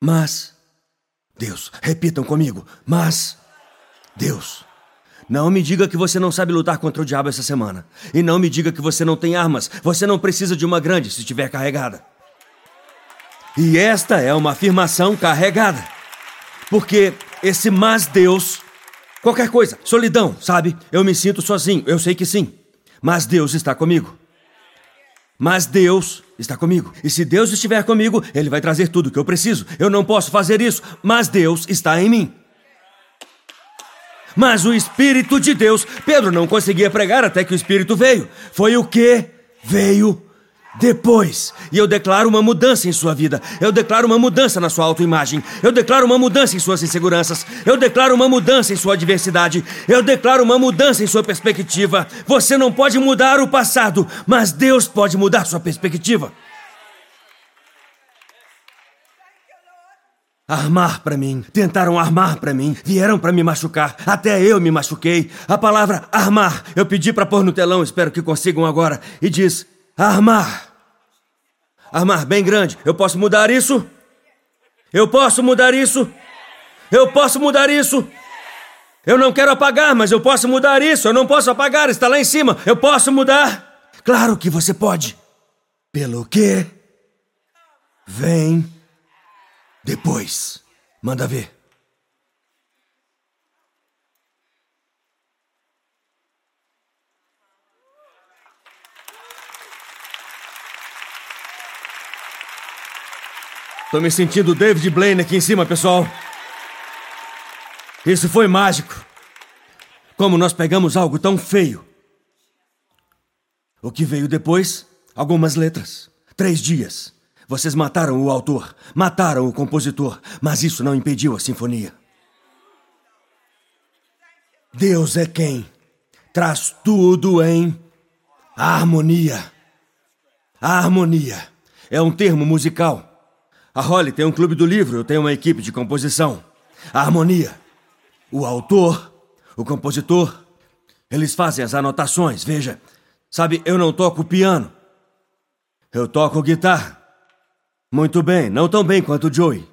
Mas, Deus, repitam comigo, mas, Deus. Não me diga que você não sabe lutar contra o diabo essa semana. E não me diga que você não tem armas. Você não precisa de uma grande se estiver carregada. E esta é uma afirmação carregada. Porque esse mas Deus. Qualquer coisa, solidão, sabe? Eu me sinto sozinho, eu sei que sim. Mas Deus está comigo. Mas Deus está comigo. E se Deus estiver comigo, Ele vai trazer tudo o que eu preciso. Eu não posso fazer isso, mas Deus está em mim. Mas o Espírito de Deus, Pedro não conseguia pregar até que o Espírito veio. Foi o que veio depois. E eu declaro uma mudança em sua vida. Eu declaro uma mudança na sua autoimagem. Eu declaro uma mudança em suas inseguranças. Eu declaro uma mudança em sua adversidade. Eu declaro uma mudança em sua perspectiva. Você não pode mudar o passado, mas Deus pode mudar sua perspectiva. Armar para mim. Tentaram armar para mim. Vieram para me machucar. Até eu me machuquei. A palavra armar eu pedi para pôr no telão, espero que consigam agora. E diz: armar. Armar bem grande. Eu posso mudar isso? Eu posso mudar isso? Eu posso mudar isso? Eu não quero apagar, mas eu posso mudar isso. Eu não posso apagar, está lá em cima. Eu posso mudar. Claro que você pode. Pelo que? Vem depois. Manda ver. Tô me sentindo David Blaine aqui em cima, pessoal. Isso foi mágico. Como nós pegamos algo tão feio. O que veio depois? Algumas letras. Três dias. Vocês mataram o autor, mataram o compositor, mas isso não impediu a sinfonia. Deus é quem traz tudo em harmonia. A harmonia é um termo musical a Holly tem um clube do livro, eu tenho uma equipe de composição. A harmonia. O autor, o compositor, eles fazem as anotações, veja. Sabe, eu não toco piano. Eu toco guitarra. Muito bem, não tão bem quanto o Joey.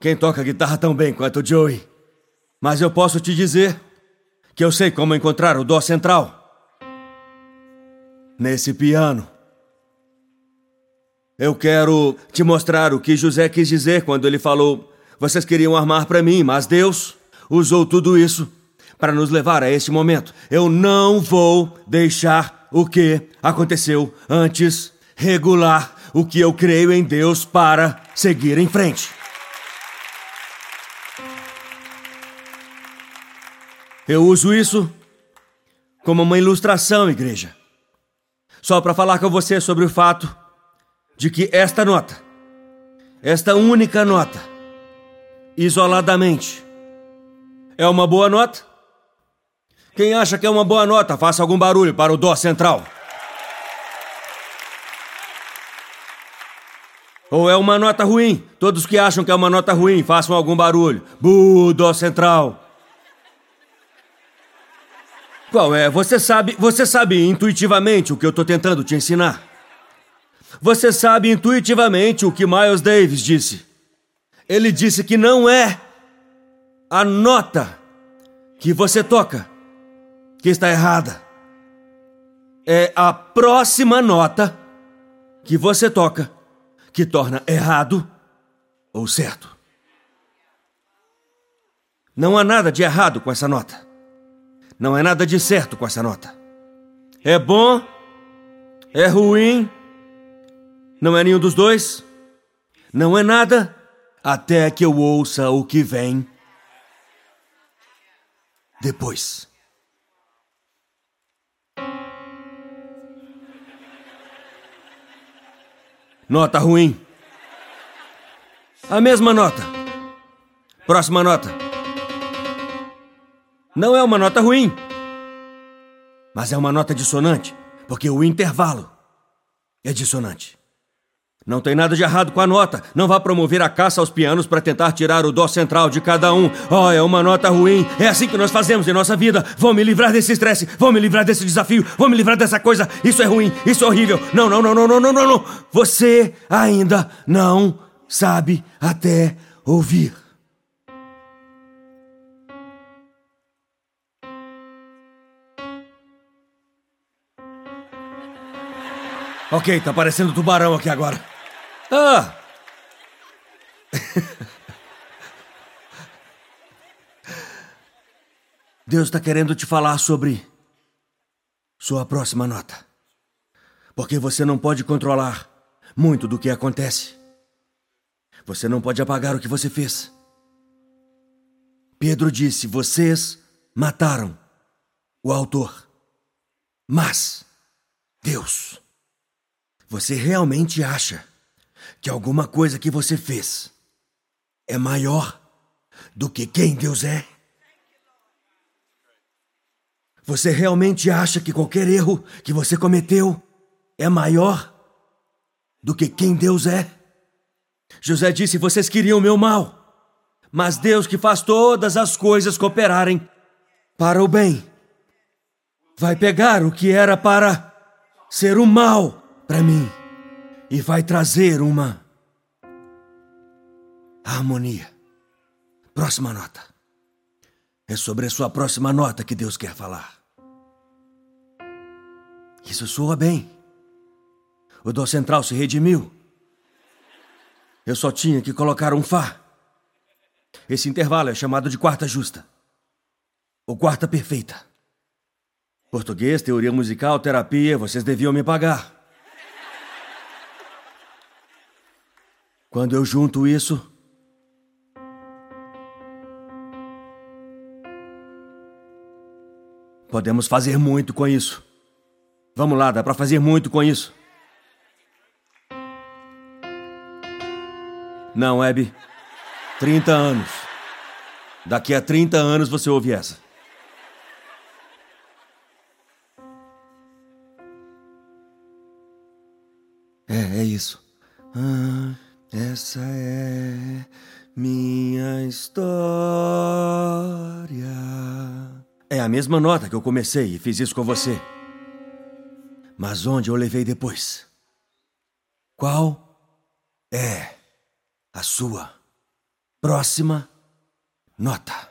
Quem toca guitarra tão bem quanto o Joey? Mas eu posso te dizer que eu sei como encontrar o dó central. Nesse piano. Eu quero te mostrar o que José quis dizer quando ele falou: Vocês queriam armar para mim, mas Deus usou tudo isso para nos levar a este momento. Eu não vou deixar o que aconteceu antes regular o que eu creio em Deus para seguir em frente. Eu uso isso como uma ilustração, igreja. Só para falar com você sobre o fato de que esta nota, esta única nota, isoladamente, é uma boa nota? Quem acha que é uma boa nota, faça algum barulho para o Dó central. Ou é uma nota ruim? Todos que acham que é uma nota ruim, façam algum barulho. Bu, Dó central. Qual é? Você sabe, você sabe intuitivamente o que eu estou tentando te ensinar. Você sabe intuitivamente o que Miles Davis disse. Ele disse que não é a nota que você toca que está errada. É a próxima nota que você toca que torna errado ou certo. Não há nada de errado com essa nota. Não é nada de certo com essa nota. É bom, é ruim, não é nenhum dos dois? Não é nada até que eu ouça o que vem depois. Nota ruim. A mesma nota. Próxima nota. Não é uma nota ruim, mas é uma nota dissonante, porque o intervalo é dissonante. Não tem nada de errado com a nota. Não vá promover a caça aos pianos para tentar tirar o dó central de cada um. Oh, é uma nota ruim. É assim que nós fazemos em nossa vida. Vou me livrar desse estresse. Vou me livrar desse desafio. Vou me livrar dessa coisa. Isso é ruim. Isso é horrível. Não, não, não, não, não, não, não, não. Você ainda não sabe até ouvir. Ok, tá parecendo tubarão aqui agora. Ah! Deus está querendo te falar sobre sua próxima nota. Porque você não pode controlar muito do que acontece. Você não pode apagar o que você fez. Pedro disse: Vocês mataram o autor. Mas Deus, você realmente acha que alguma coisa que você fez é maior do que quem Deus é? Você realmente acha que qualquer erro que você cometeu é maior do que quem Deus é? José disse: Vocês queriam o meu mal, mas Deus que faz todas as coisas cooperarem para o bem, vai pegar o que era para ser o mal para mim e vai trazer uma harmonia. Próxima nota. É sobre a sua próxima nota que Deus quer falar. Isso soa bem. O Dó Central se redimiu. Eu só tinha que colocar um Fá. Esse intervalo é chamado de quarta justa. Ou quarta perfeita. Português, teoria musical, terapia, vocês deviam me pagar. Quando eu junto isso. Podemos fazer muito com isso. Vamos lá, dá para fazer muito com isso. Não, Abby. 30 anos. Daqui a 30 anos você ouve essa. É, é isso. Ah, essa é minha história. É a mesma nota que eu comecei e fiz isso com você. Mas onde eu levei depois? Qual é a sua próxima nota?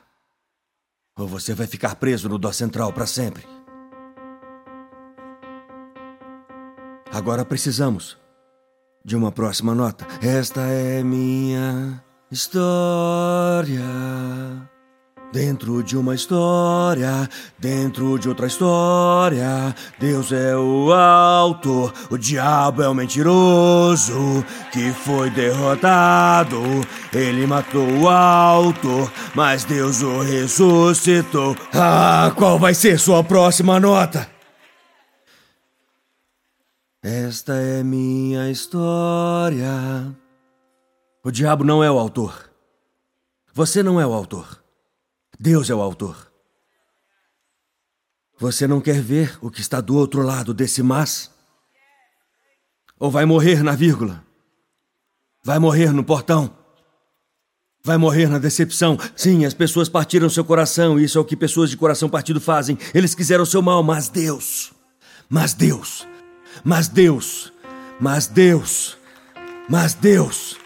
Ou você vai ficar preso no Dó Central para sempre? Agora precisamos de uma próxima nota. Esta é minha história. Dentro de uma história, dentro de outra história, Deus é o autor, o diabo é o mentiroso que foi derrotado. Ele matou o autor, mas Deus o ressuscitou. Ah, qual vai ser sua próxima nota? Esta é minha história. O diabo não é o autor. Você não é o autor. Deus é o autor. Você não quer ver o que está do outro lado desse mas? Ou vai morrer na vírgula? Vai morrer no portão? Vai morrer na decepção. Sim, as pessoas partiram seu coração, isso é o que pessoas de coração partido fazem. Eles quiseram seu mal, mas Deus, mas Deus, mas Deus, mas Deus, mas Deus,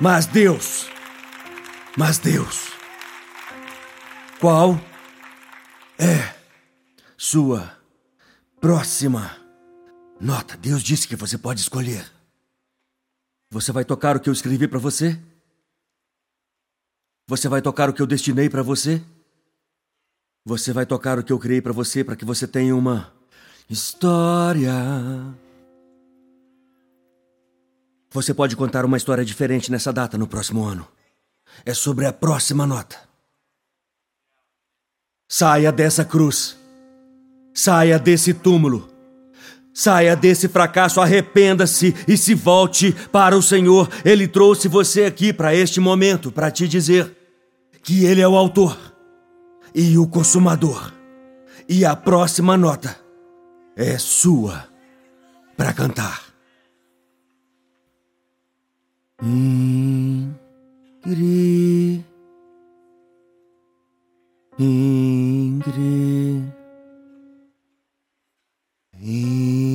mas Deus, mas Deus. Qual é sua próxima nota? Deus disse que você pode escolher. Você vai tocar o que eu escrevi para você? Você vai tocar o que eu destinei para você? Você vai tocar o que eu criei para você para que você tenha uma história. Você pode contar uma história diferente nessa data no próximo ano. É sobre a próxima nota. Saia dessa cruz. Saia desse túmulo. Saia desse fracasso, arrependa-se e se volte para o Senhor. Ele trouxe você aqui para este momento para te dizer que Ele é o autor e o consumador. E a próxima nota é sua para cantar. Ingrid. Ingrid, Ingrid,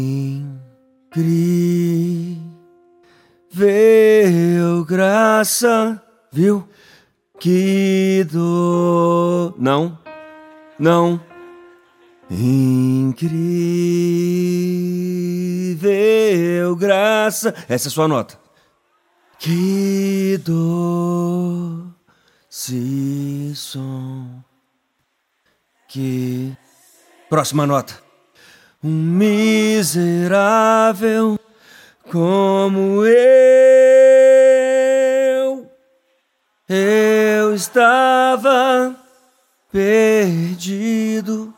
veio graça, viu? Que do. Não, não. Incrível graça. Essa é a sua nota. Que doce som. Que. Próxima nota. Um miserável como eu. Eu estava perdido.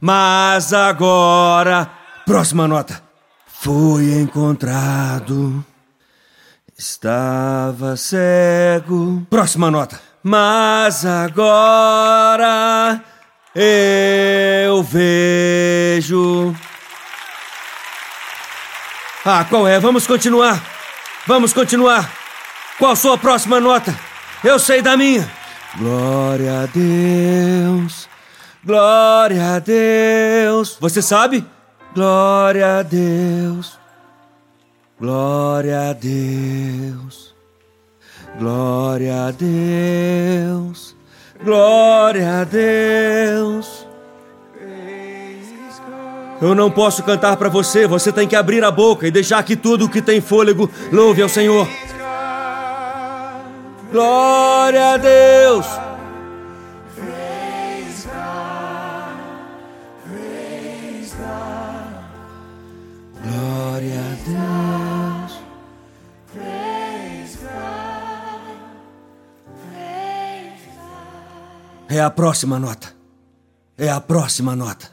Mas agora, próxima nota. Fui encontrado. Estava cego. Próxima nota. Mas agora eu vejo. Ah, qual é? Vamos continuar. Vamos continuar. Qual sua próxima nota? Eu sei da minha. Glória a Deus. Glória a Deus. Você sabe? Glória a Deus. Glória a Deus. Glória a Deus. Glória a Deus. Eu não posso cantar para você, você tem que abrir a boca e deixar que tudo que tem fôlego louve ao Senhor. Glória a Deus. Glória a É a próxima nota. É a próxima nota.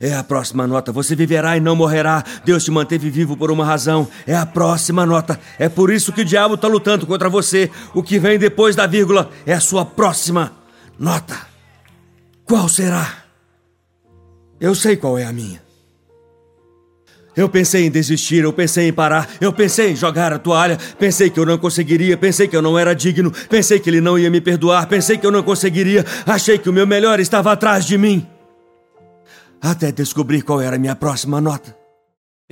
É a próxima nota. Você viverá e não morrerá. Deus te manteve vivo por uma razão. É a próxima nota. É por isso que o diabo está lutando contra você. O que vem depois da vírgula é a sua próxima nota. Qual será? Eu sei qual é a minha. Eu pensei em desistir, eu pensei em parar, eu pensei em jogar a toalha, pensei que eu não conseguiria, pensei que eu não era digno, pensei que ele não ia me perdoar, pensei que eu não conseguiria, achei que o meu melhor estava atrás de mim. Até descobrir qual era a minha próxima nota.